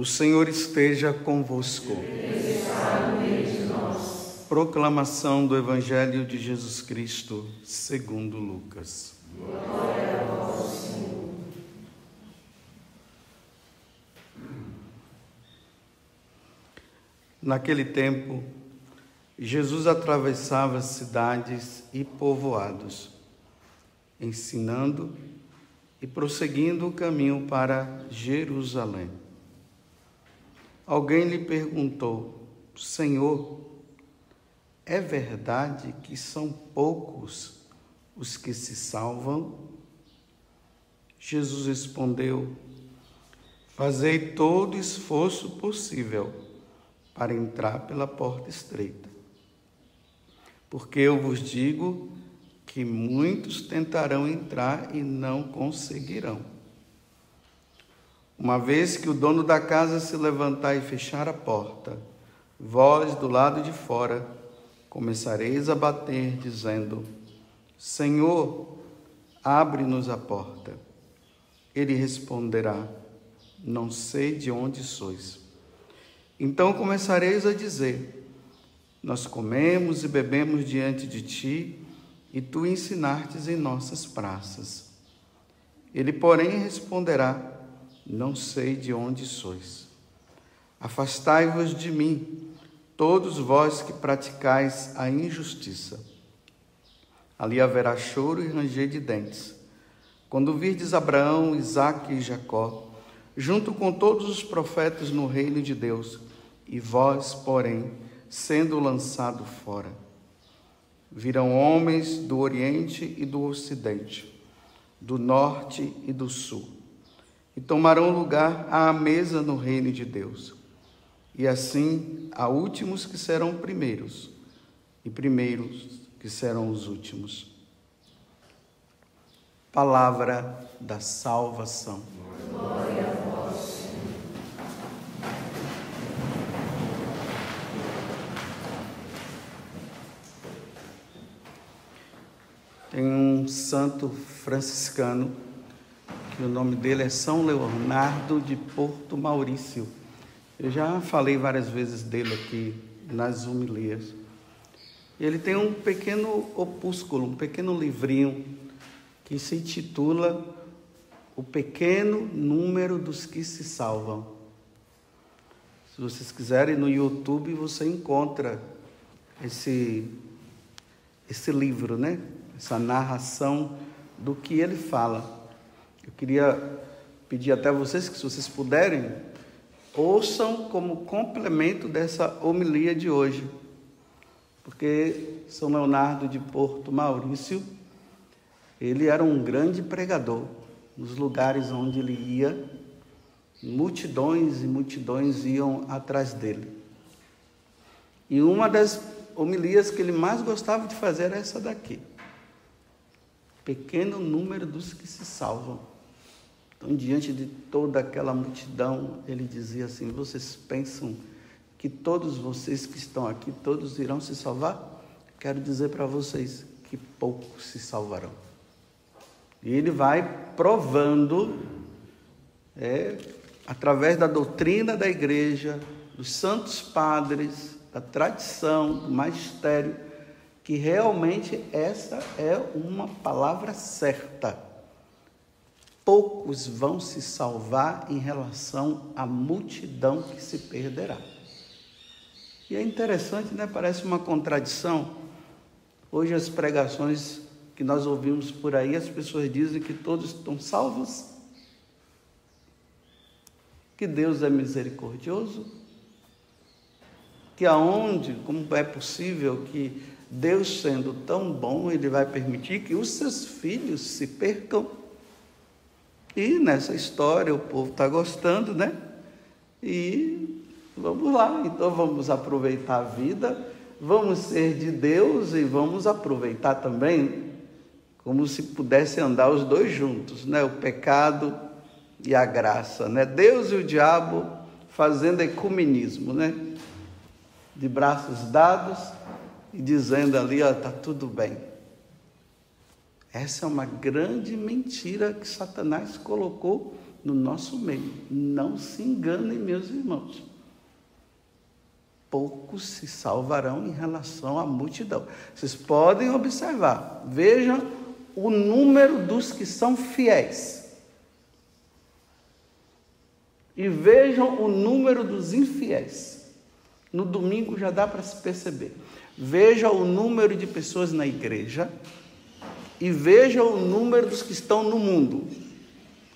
O Senhor esteja convosco. Proclamação do Evangelho de Jesus Cristo, segundo Lucas. Glória a Senhor. Naquele tempo, Jesus atravessava cidades e povoados, ensinando e prosseguindo o caminho para Jerusalém. Alguém lhe perguntou: Senhor, é verdade que são poucos os que se salvam? Jesus respondeu: Fazei todo esforço possível para entrar pela porta estreita. Porque eu vos digo que muitos tentarão entrar e não conseguirão. Uma vez que o dono da casa se levantar e fechar a porta, vós do lado de fora começareis a bater, dizendo: Senhor, abre-nos a porta. Ele responderá: Não sei de onde sois. Então começareis a dizer: Nós comemos e bebemos diante de ti, e tu ensinartes em nossas praças. Ele, porém, responderá: não sei de onde sois. Afastai-vos de mim, todos vós que praticais a injustiça. Ali haverá choro e ranger de dentes. Quando virdes Abraão, Isaque e Jacó, junto com todos os profetas no reino de Deus, e vós, porém, sendo lançado fora. Virão homens do Oriente e do Ocidente, do Norte e do Sul e tomarão lugar à mesa no reino de Deus. E assim há últimos que serão primeiros, e primeiros que serão os últimos. Palavra da salvação. Glória. Tem um santo franciscano o nome dele é São Leonardo de Porto Maurício. Eu já falei várias vezes dele aqui nas humilhas. Ele tem um pequeno opúsculo, um pequeno livrinho que se intitula O Pequeno Número dos que se Salvam. Se vocês quiserem no YouTube você encontra esse esse livro, né? Essa narração do que ele fala. Eu queria pedir até vocês que, se vocês puderem, ouçam como complemento dessa homilia de hoje, porque São Leonardo de Porto Maurício, ele era um grande pregador. Nos lugares onde ele ia, multidões e multidões iam atrás dele. E uma das homilias que ele mais gostava de fazer era essa daqui. Pequeno número dos que se salvam. Então, diante de toda aquela multidão, ele dizia assim: Vocês pensam que todos vocês que estão aqui, todos irão se salvar? Quero dizer para vocês que poucos se salvarão. E ele vai provando, é, através da doutrina da igreja, dos santos padres, da tradição, do magistério, que realmente essa é uma palavra certa poucos vão se salvar em relação à multidão que se perderá. E é interessante, né? Parece uma contradição. Hoje as pregações que nós ouvimos por aí, as pessoas dizem que todos estão salvos, que Deus é misericordioso, que aonde, como é possível que Deus sendo tão bom, ele vai permitir que os seus filhos se percam? E nessa história o povo está gostando, né? E vamos lá, então vamos aproveitar a vida, vamos ser de Deus e vamos aproveitar também, como se pudesse andar os dois juntos, né? O pecado e a graça, né? Deus e o diabo fazendo ecumenismo, né? De braços dados e dizendo ali, ó, tá tudo bem. Essa é uma grande mentira que Satanás colocou no nosso meio. Não se enganem, meus irmãos. Poucos se salvarão em relação à multidão. Vocês podem observar, vejam o número dos que são fiéis. E vejam o número dos infiéis. No domingo já dá para se perceber. Veja o número de pessoas na igreja e veja o número dos que estão no mundo.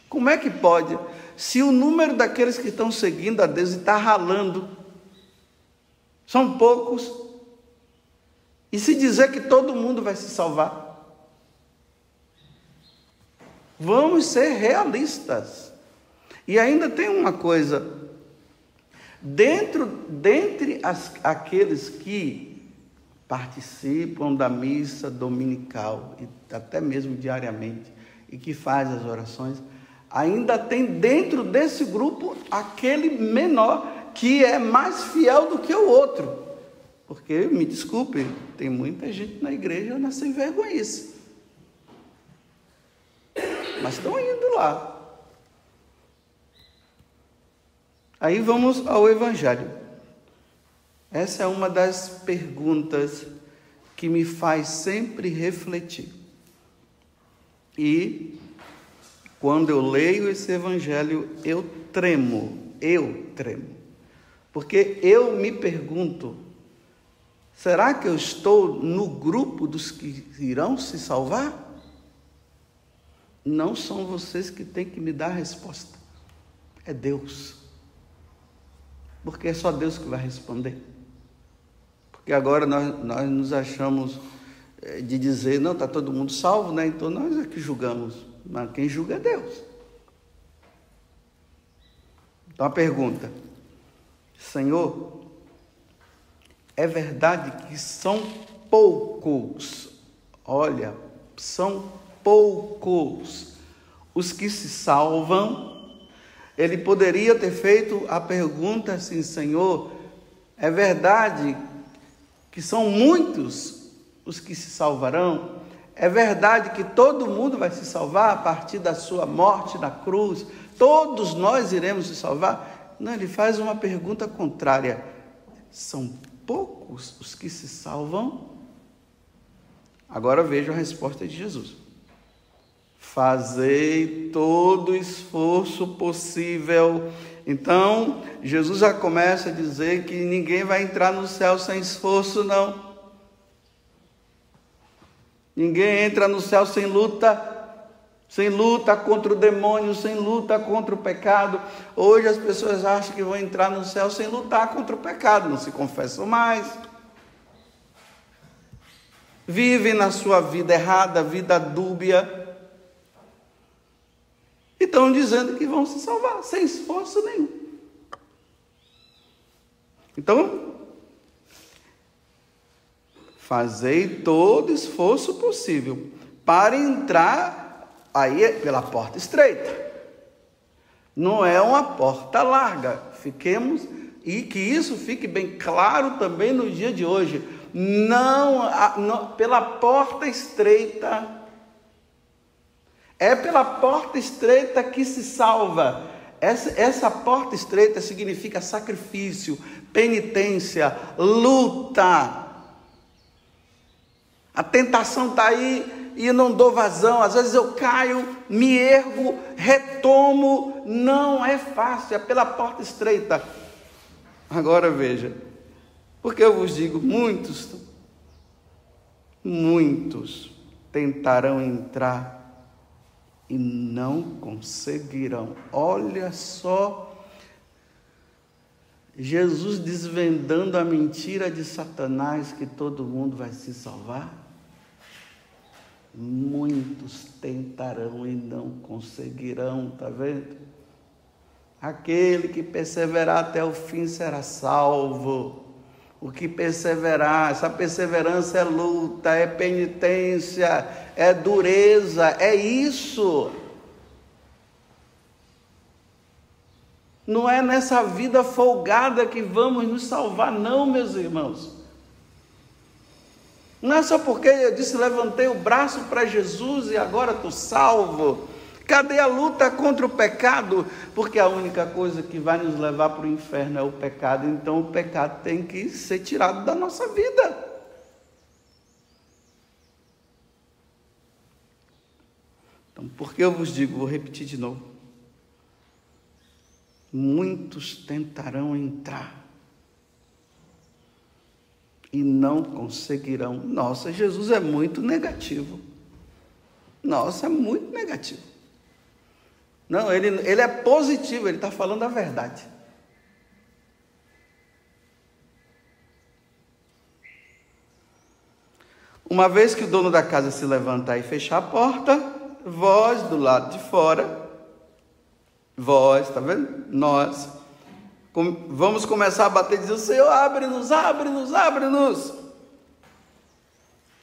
Como é que pode? Se o número daqueles que estão seguindo a Deus está ralando, são poucos, e se dizer que todo mundo vai se salvar, vamos ser realistas. E ainda tem uma coisa, dentro, dentre as, aqueles que participam da missa dominical e até mesmo diariamente e que faz as orações, ainda tem dentro desse grupo aquele menor que é mais fiel do que o outro. Porque, me desculpe, tem muita gente na igreja na sem vergonhice. Mas estão indo lá. Aí vamos ao Evangelho. Essa é uma das perguntas que me faz sempre refletir. E quando eu leio esse evangelho, eu tremo, eu tremo. Porque eu me pergunto: será que eu estou no grupo dos que irão se salvar? Não são vocês que têm que me dar a resposta, é Deus. Porque é só Deus que vai responder. Porque agora nós, nós nos achamos eh, de dizer, não, está todo mundo salvo, né? Então nós é que julgamos. Mas quem julga é Deus. Então a pergunta: Senhor, é verdade que são poucos, olha, são poucos os que se salvam. Ele poderia ter feito a pergunta assim: Senhor, é verdade que são muitos os que se salvarão? É verdade que todo mundo vai se salvar a partir da sua morte na cruz? Todos nós iremos se salvar? Não, ele faz uma pergunta contrária. São poucos os que se salvam? Agora veja a resposta de Jesus. Fazei todo o esforço possível. Então, Jesus já começa a dizer que ninguém vai entrar no céu sem esforço, não. Ninguém entra no céu sem luta, sem luta contra o demônio, sem luta contra o pecado. Hoje as pessoas acham que vão entrar no céu sem lutar contra o pecado, não se confessam mais. Vivem na sua vida errada, vida dúbia. Estão dizendo que vão se salvar, sem esforço nenhum. Então, Fazei todo esforço possível para entrar aí pela porta estreita. Não é uma porta larga. Fiquemos e que isso fique bem claro também no dia de hoje. Não, não pela porta estreita. É pela porta estreita que se salva. Essa, essa porta estreita significa sacrifício, penitência, luta a tentação está aí e não dou vazão. Às vezes eu caio, me ergo, retomo. Não é fácil, é pela porta estreita. Agora veja, porque eu vos digo: muitos, muitos tentarão entrar e não conseguirão. Olha só. Jesus desvendando a mentira de Satanás que todo mundo vai se salvar. Muitos tentarão e não conseguirão, tá vendo? Aquele que perseverar até o fim será salvo. O que perseverar, essa perseverança é luta, é penitência, é dureza, é isso. Não é nessa vida folgada que vamos nos salvar, não, meus irmãos. Não é só porque eu disse levantei o braço para Jesus e agora estou salvo, Cadê a luta contra o pecado? Porque a única coisa que vai nos levar para o inferno é o pecado, então o pecado tem que ser tirado da nossa vida. Então, por que eu vos digo, vou repetir de novo. Muitos tentarão entrar e não conseguirão. Nossa, Jesus é muito negativo. Nossa, é muito negativo. Não, ele, ele é positivo, ele está falando a verdade. Uma vez que o dono da casa se levantar e fechar a porta, vós do lado de fora, vós, está vendo? Nós Vamos começar a bater e dizer: Senhor, abre-nos, abre-nos, abre-nos.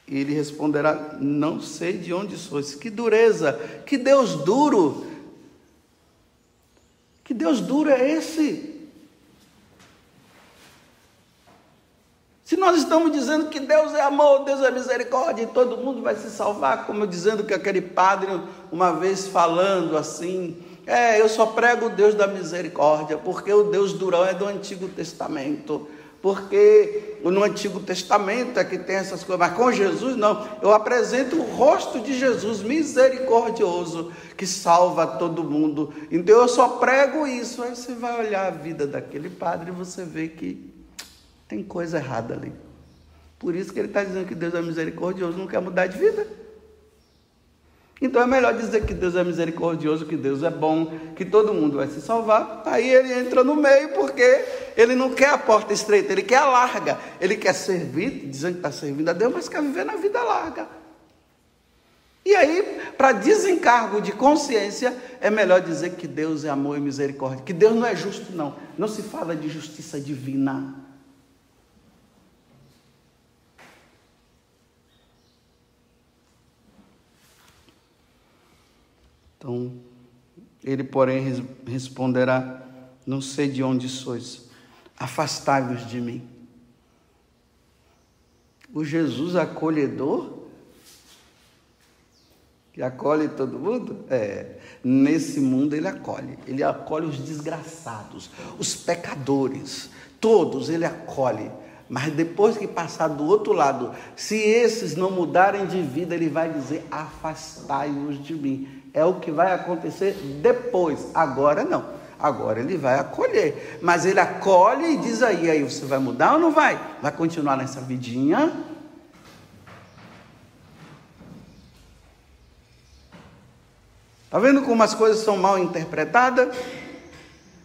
E ele responderá: Não sei de onde sois. Que dureza, que Deus duro. Que Deus duro é esse? Se nós estamos dizendo que Deus é amor, Deus é misericórdia e todo mundo vai se salvar, como dizendo que aquele padre, uma vez falando assim, é, eu só prego o Deus da misericórdia, porque o Deus durão é do Antigo Testamento. Porque no Antigo Testamento é que tem essas coisas, mas com Jesus não. Eu apresento o rosto de Jesus misericordioso que salva todo mundo. Então eu só prego isso. Aí você vai olhar a vida daquele padre e você vê que tem coisa errada ali. Por isso que ele está dizendo que Deus é misericordioso, não quer mudar de vida. Então é melhor dizer que Deus é misericordioso, que Deus é bom, que todo mundo vai se salvar. Aí ele entra no meio porque ele não quer a porta estreita, ele quer a larga. Ele quer servir, dizendo que está servindo a Deus, mas quer viver na vida larga. E aí, para desencargo de consciência, é melhor dizer que Deus é amor e misericórdia, que Deus não é justo, não. Não se fala de justiça divina. Então, ele, porém, responderá: Não sei de onde sois, afastai-vos de mim. O Jesus acolhedor, que acolhe todo mundo, é, nesse mundo ele acolhe, ele acolhe os desgraçados, os pecadores, todos ele acolhe. Mas depois que passar do outro lado, se esses não mudarem de vida, ele vai dizer: afastai-vos de mim é o que vai acontecer depois. Agora não. Agora ele vai acolher. Mas ele acolhe e diz aí, aí você vai mudar ou não vai? Vai continuar nessa vidinha? Está vendo como as coisas são mal interpretadas?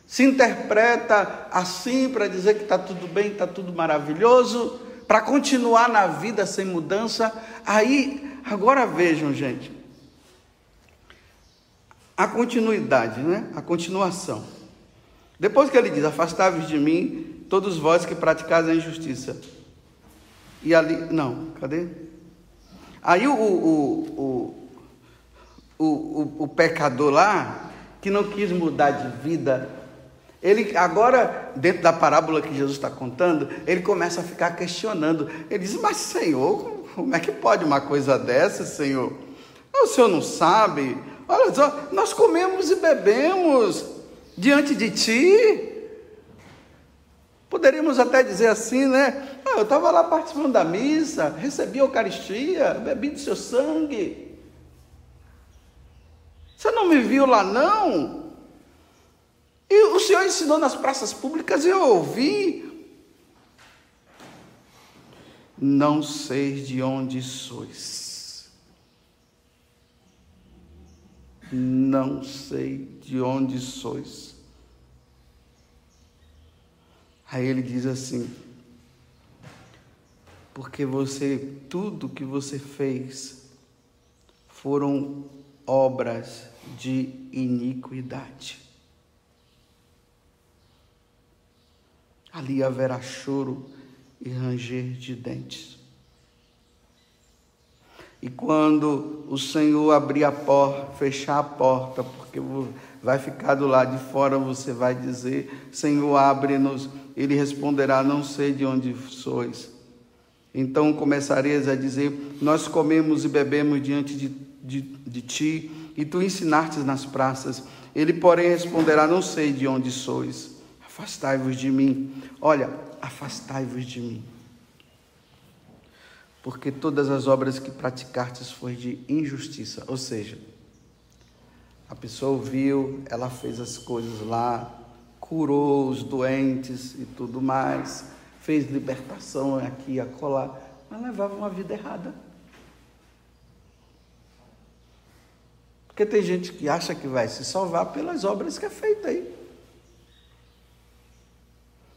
Se interpreta assim para dizer que está tudo bem, está tudo maravilhoso, para continuar na vida sem mudança. Aí, agora vejam, gente, a continuidade, né? a continuação. Depois que ele diz: Afastai-vos de mim, todos vós que praticais a injustiça. E ali, não, cadê? Aí o, o, o, o, o pecador lá, que não quis mudar de vida, ele agora, dentro da parábola que Jesus está contando, ele começa a ficar questionando. Ele diz: Mas Senhor, como é que pode uma coisa dessa, Senhor? O Senhor não sabe? Olha só, nós comemos e bebemos diante de ti. Poderíamos até dizer assim, né? Ah, eu estava lá participando da missa, recebi a Eucaristia, bebi do seu sangue. Você não me viu lá, não? E o Senhor ensinou nas praças públicas e eu ouvi. Não sei de onde sois. Não sei de onde sois. Aí ele diz assim: porque você, tudo que você fez foram obras de iniquidade. Ali haverá choro e ranger de dentes. E quando o Senhor abrir a porta, fechar a porta, porque vai ficar do lado de fora, você vai dizer: Senhor, abre-nos. Ele responderá: Não sei de onde sois. Então começareis a dizer: Nós comemos e bebemos diante de, de, de ti, e tu ensinastes nas praças. Ele, porém, responderá: Não sei de onde sois. Afastai-vos de mim. Olha, afastai-vos de mim. Porque todas as obras que praticastes foi de injustiça. Ou seja, a pessoa ouviu, ela fez as coisas lá, curou os doentes e tudo mais, fez libertação aqui e acolá, mas levava uma vida errada. Porque tem gente que acha que vai se salvar pelas obras que é feita aí.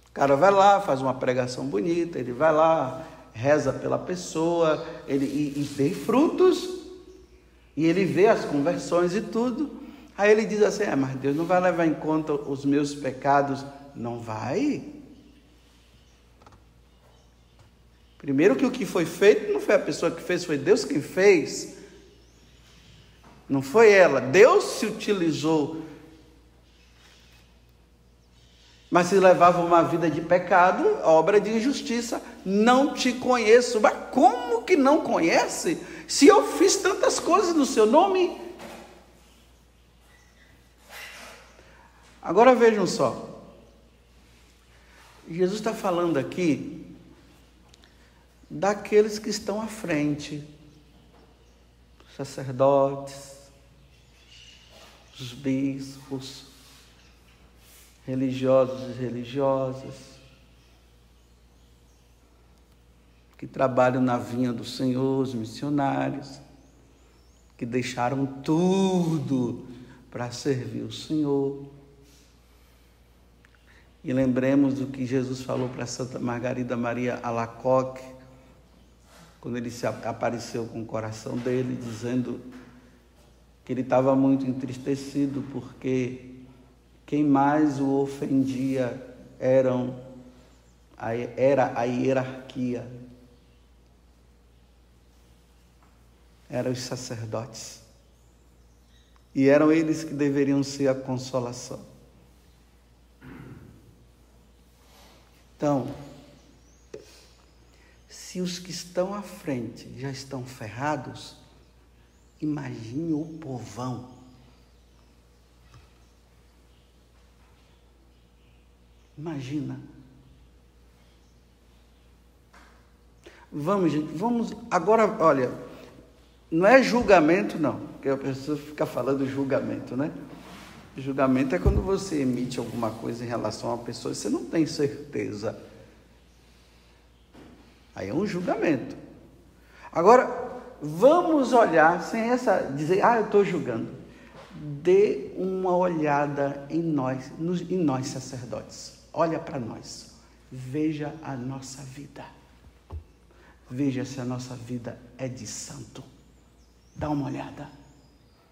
O cara vai lá, faz uma pregação bonita, ele vai lá, reza pela pessoa, ele, e, e tem frutos, e ele vê as conversões e tudo. Aí ele diz assim: é, mas Deus não vai levar em conta os meus pecados. Não vai. Primeiro que o que foi feito não foi a pessoa que fez, foi Deus quem fez. Não foi ela. Deus se utilizou. Mas se levava uma vida de pecado, obra de injustiça. Não te conheço. Mas como que não conhece? Se eu fiz tantas coisas no seu nome. Agora vejam só. Jesus está falando aqui daqueles que estão à frente, sacerdotes, os bispos, religiosos e religiosas, que trabalham na vinha do Senhor, os missionários, que deixaram tudo para servir o Senhor. E lembremos do que Jesus falou para Santa Margarida Maria Alacoque, quando ele se apareceu com o coração dele, dizendo que ele estava muito entristecido porque quem mais o ofendia eram era a hierarquia, eram os sacerdotes. E eram eles que deveriam ser a consolação. Então, se os que estão à frente já estão ferrados, Imagine o povão. Imagina. Vamos, gente, vamos. Agora, olha, não é julgamento, não, porque a pessoa fica falando julgamento, né? Julgamento é quando você emite alguma coisa em relação a uma pessoa e você não tem certeza. Aí é um julgamento. Agora, vamos olhar, sem essa dizer, ah, eu estou julgando. Dê uma olhada em nós, em nós sacerdotes. Olha para nós. Veja a nossa vida. Veja se a nossa vida é de santo. Dá uma olhada.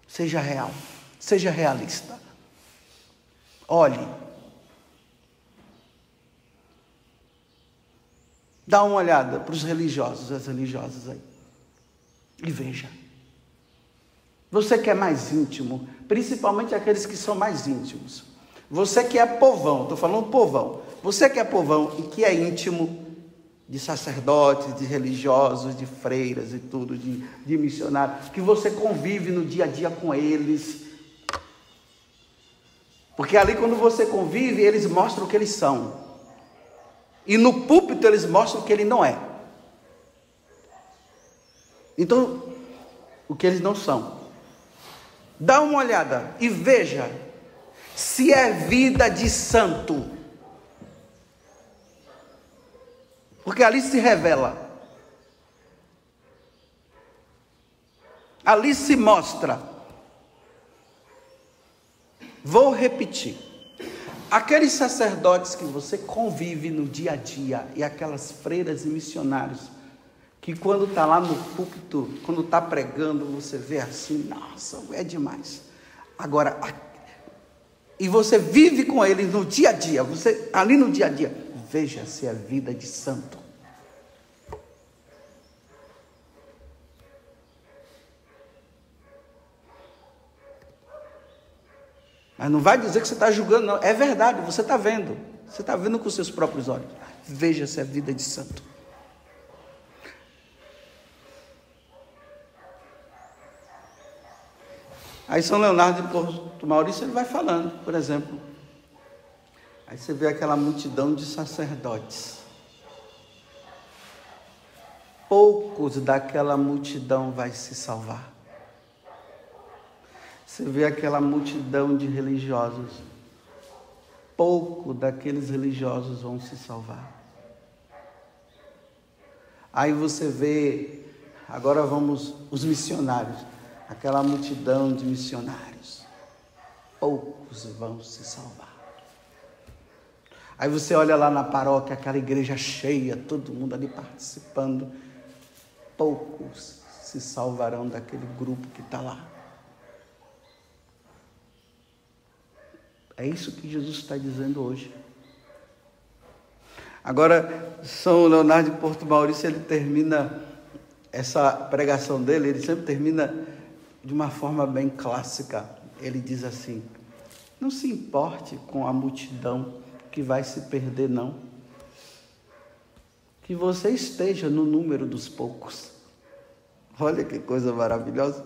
Seja real. Seja realista. Olhe. Dá uma olhada para os religiosos, as religiosas aí e veja. Você que é mais íntimo, principalmente aqueles que são mais íntimos. Você que é povão, estou falando povão. Você que é povão e que é íntimo de sacerdotes, de religiosos, de freiras e tudo, de, de missionários, que você convive no dia a dia com eles. Porque ali, quando você convive, eles mostram o que eles são. E no púlpito, eles mostram o que ele não é. Então, o que eles não são. Dá uma olhada e veja se é vida de santo. Porque ali se revela. Ali se mostra. Vou repetir. Aqueles sacerdotes que você convive no dia a dia e aquelas freiras e missionários que quando está lá no púlpito, quando está pregando, você vê assim, nossa, é demais. Agora, e você vive com ele no dia a dia, você ali no dia a dia, veja se é vida de santo. Mas não vai dizer que você está julgando, não. É verdade, você está vendo. Você está vendo com seus próprios olhos. Veja se é vida de santo. Aí São Leonardo de Porto Maurício ele vai falando, por exemplo. Aí você vê aquela multidão de sacerdotes. Poucos daquela multidão vai se salvar. Você vê aquela multidão de religiosos. Pouco daqueles religiosos vão se salvar. Aí você vê, agora vamos, os missionários, aquela multidão de missionários. Poucos vão se salvar. Aí você olha lá na paróquia, aquela igreja cheia, todo mundo ali participando. Poucos se salvarão daquele grupo que está lá. É isso que Jesus está dizendo hoje. Agora, São Leonardo de Porto Maurício, ele termina essa pregação dele, ele sempre termina de uma forma bem clássica. Ele diz assim: Não se importe com a multidão que vai se perder, não. Que você esteja no número dos poucos. Olha que coisa maravilhosa.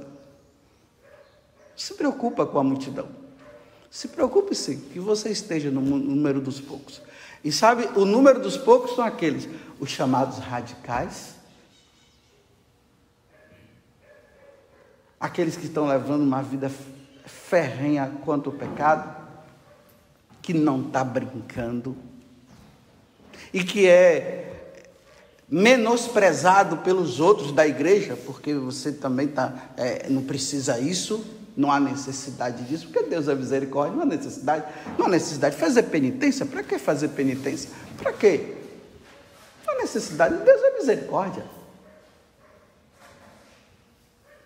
Se preocupa com a multidão. Se preocupe sim, que você esteja no número dos poucos. E sabe, o número dos poucos são aqueles, os chamados radicais, aqueles que estão levando uma vida ferrenha quanto ao pecado, que não está brincando, e que é menosprezado pelos outros da igreja, porque você também tá, é, não precisa isso, não há necessidade disso, porque Deus é misericórdia, não há necessidade. Não há necessidade de fazer penitência. Para que fazer penitência? Para quê? Não há necessidade. Deus é misericórdia.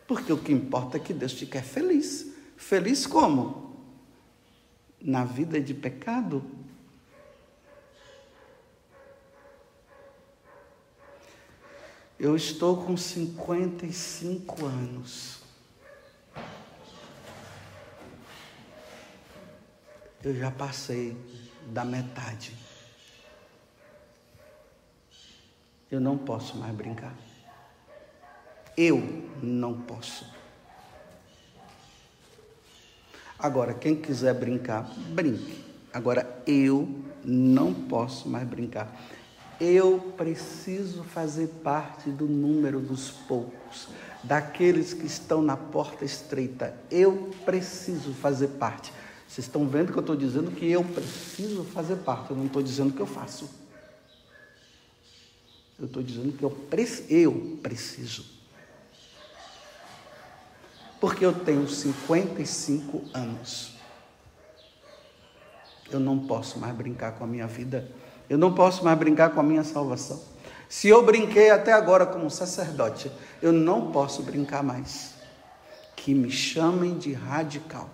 Porque o que importa é que Deus te quer feliz. Feliz como? Na vida de pecado? Eu estou com 55 anos. eu já passei da metade. Eu não posso mais brincar. Eu não posso. Agora, quem quiser brincar, brinque. Agora, eu não posso mais brincar. Eu preciso fazer parte do número dos poucos, daqueles que estão na porta estreita. Eu preciso fazer parte. Vocês estão vendo que eu estou dizendo que eu preciso fazer parte, eu não estou dizendo que eu faço. Eu estou dizendo que eu, eu preciso. Porque eu tenho 55 anos. Eu não posso mais brincar com a minha vida. Eu não posso mais brincar com a minha salvação. Se eu brinquei até agora como sacerdote, eu não posso brincar mais. Que me chamem de radical.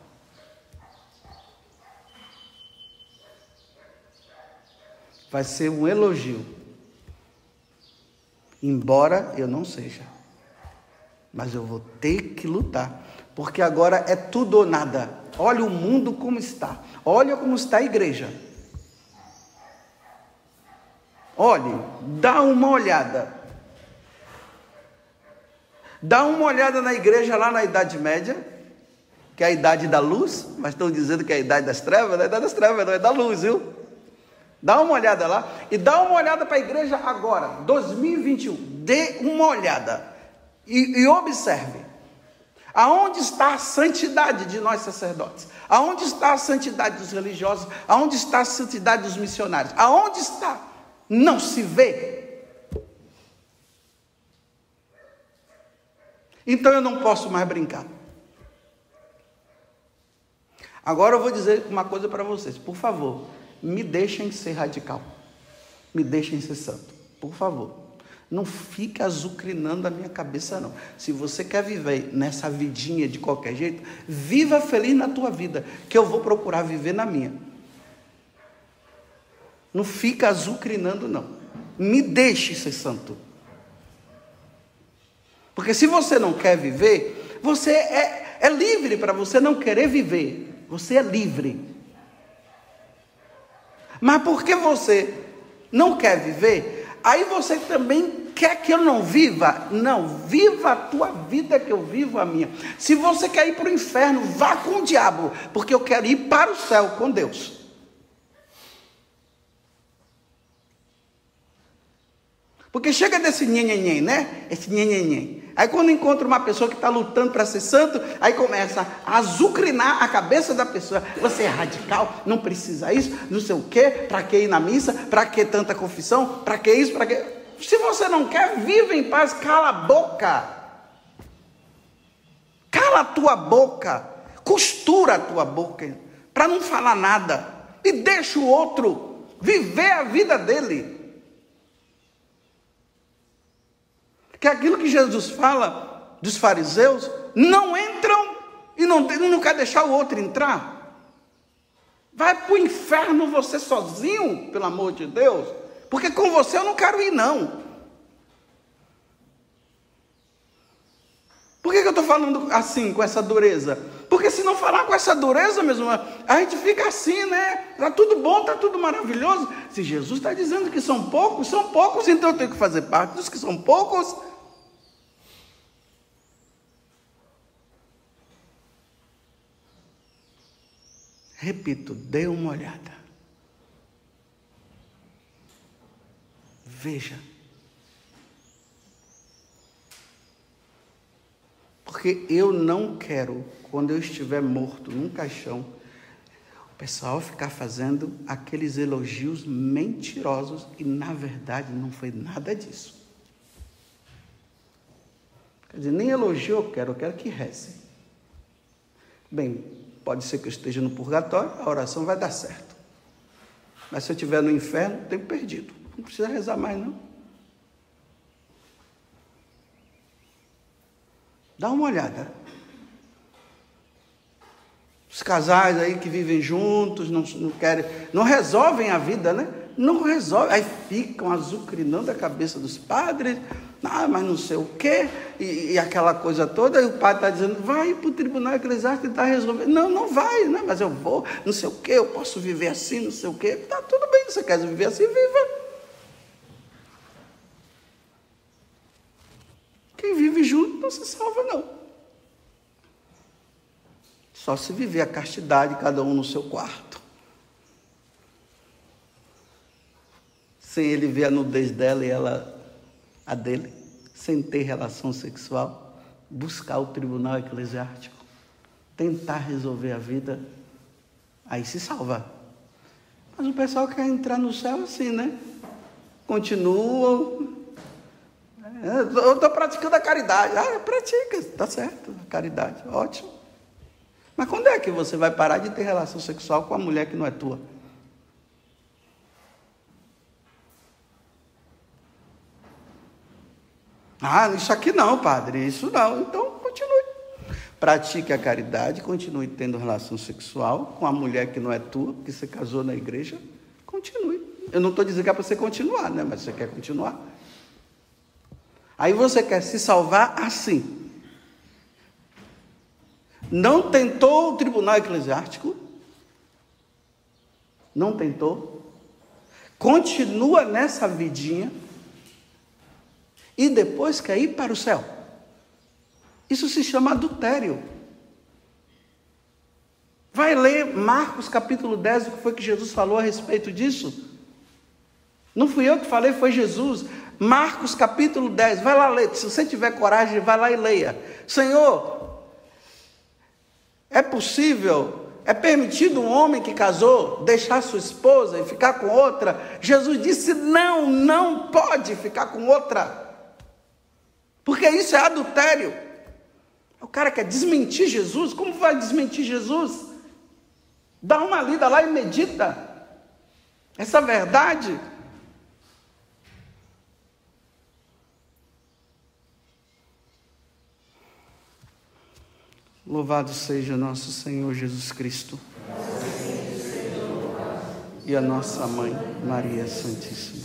vai ser um elogio. Embora eu não seja. Mas eu vou ter que lutar. Porque agora é tudo ou nada. Olha o mundo como está. Olha como está a igreja. Olhe, dá uma olhada. Dá uma olhada na igreja lá na Idade Média, que é a idade da luz, mas estão dizendo que é a idade das trevas, não é a idade das trevas, não é da luz, viu? Dá uma olhada lá e dá uma olhada para a igreja agora, 2021. Dê uma olhada e, e observe. Aonde está a santidade de nós sacerdotes? Aonde está a santidade dos religiosos? Aonde está a santidade dos missionários? Aonde está? Não se vê. Então eu não posso mais brincar. Agora eu vou dizer uma coisa para vocês, por favor me deixem ser radical. Me deixem ser santo. Por favor. Não fica azucrinando a minha cabeça, não. Se você quer viver nessa vidinha de qualquer jeito, viva feliz na tua vida, que eu vou procurar viver na minha. Não fica azucrinando, não. Me deixe ser santo. Porque se você não quer viver, você é, é livre para você não querer viver. Você é livre. Mas porque você não quer viver, Aí você também quer que eu não viva? Não, viva a tua vida que eu vivo a minha. Se você quer ir para o inferno, vá com o diabo, porque eu quero ir para o céu com Deus. Porque chega desse nhenhenhen, né? Esse nhenhenhen. Aí quando encontra uma pessoa que está lutando para ser santo, aí começa a azucrinar a cabeça da pessoa. Você é radical, não precisa isso, não sei o quê, para que ir na missa, para que tanta confissão, para que isso, para que. Se você não quer, vive em paz, cala a boca. Cala a tua boca, costura a tua boca, para não falar nada. E deixa o outro viver a vida dele. Que aquilo que Jesus fala dos fariseus, não entram e não, não quer deixar o outro entrar. Vai para o inferno você sozinho, pelo amor de Deus, porque com você eu não quero ir, não. Por que, que eu estou falando assim, com essa dureza? Porque se não falar com essa dureza, mesmo, a gente fica assim, né? Está tudo bom, está tudo maravilhoso. Se Jesus está dizendo que são poucos, são poucos, então eu tenho que fazer parte dos que são poucos. Repito, dê uma olhada. Veja. Porque eu não quero, quando eu estiver morto num caixão, o pessoal ficar fazendo aqueles elogios mentirosos e, na verdade, não foi nada disso. Quer dizer, nem elogio eu quero, eu quero que reze. Bem, Pode ser que eu esteja no purgatório, a oração vai dar certo. Mas se eu estiver no inferno, tenho perdido. Não precisa rezar mais, não. Dá uma olhada. Os casais aí que vivem juntos, não, não querem, não resolvem a vida, né? Não resolvem. Aí ficam azucrinando a cabeça dos padres, ah, mas não sei o quê, e, e aquela coisa toda, e o padre está dizendo, vai para o tribunal eclesiástico tentar resolver. Não, não vai, né? mas eu vou, não sei o quê, eu posso viver assim, não sei o quê. Está tudo bem, você quer viver assim, viva. Quem vive junto não se salva, não. Só se viver a castidade, cada um no seu quarto. Sem ele ver a nudez dela e ela a dele, sem ter relação sexual, buscar o tribunal eclesiástico, tentar resolver a vida, aí se salva. Mas o pessoal quer entrar no céu assim, né? Continuam. Eu estou praticando a caridade. Ah, pratica, está certo, a caridade, ótimo. Mas quando é que você vai parar de ter relação sexual com a mulher que não é tua? Ah, isso aqui não, padre, isso não. Então, continue. Pratique a caridade, continue tendo relação sexual com a mulher que não é tua, que você casou na igreja. Continue. Eu não estou dizendo que é para você continuar, né? Mas você quer continuar. Aí você quer se salvar assim. Não tentou o tribunal eclesiástico? Não tentou? Continua nessa vidinha e depois quer ir para o céu. Isso se chama adultério. Vai ler Marcos capítulo 10, o que foi que Jesus falou a respeito disso? Não fui eu que falei, foi Jesus. Marcos capítulo 10, vai lá ler. Se você tiver coragem, vai lá e leia. Senhor, é possível, é permitido um homem que casou deixar sua esposa e ficar com outra? Jesus disse: não, não pode ficar com outra. Porque isso é adultério. O cara quer desmentir Jesus, como vai desmentir Jesus? Dá uma lida lá e medita. Essa verdade. Louvado seja nosso Senhor Jesus Cristo. E a nossa mãe, Maria Santíssima.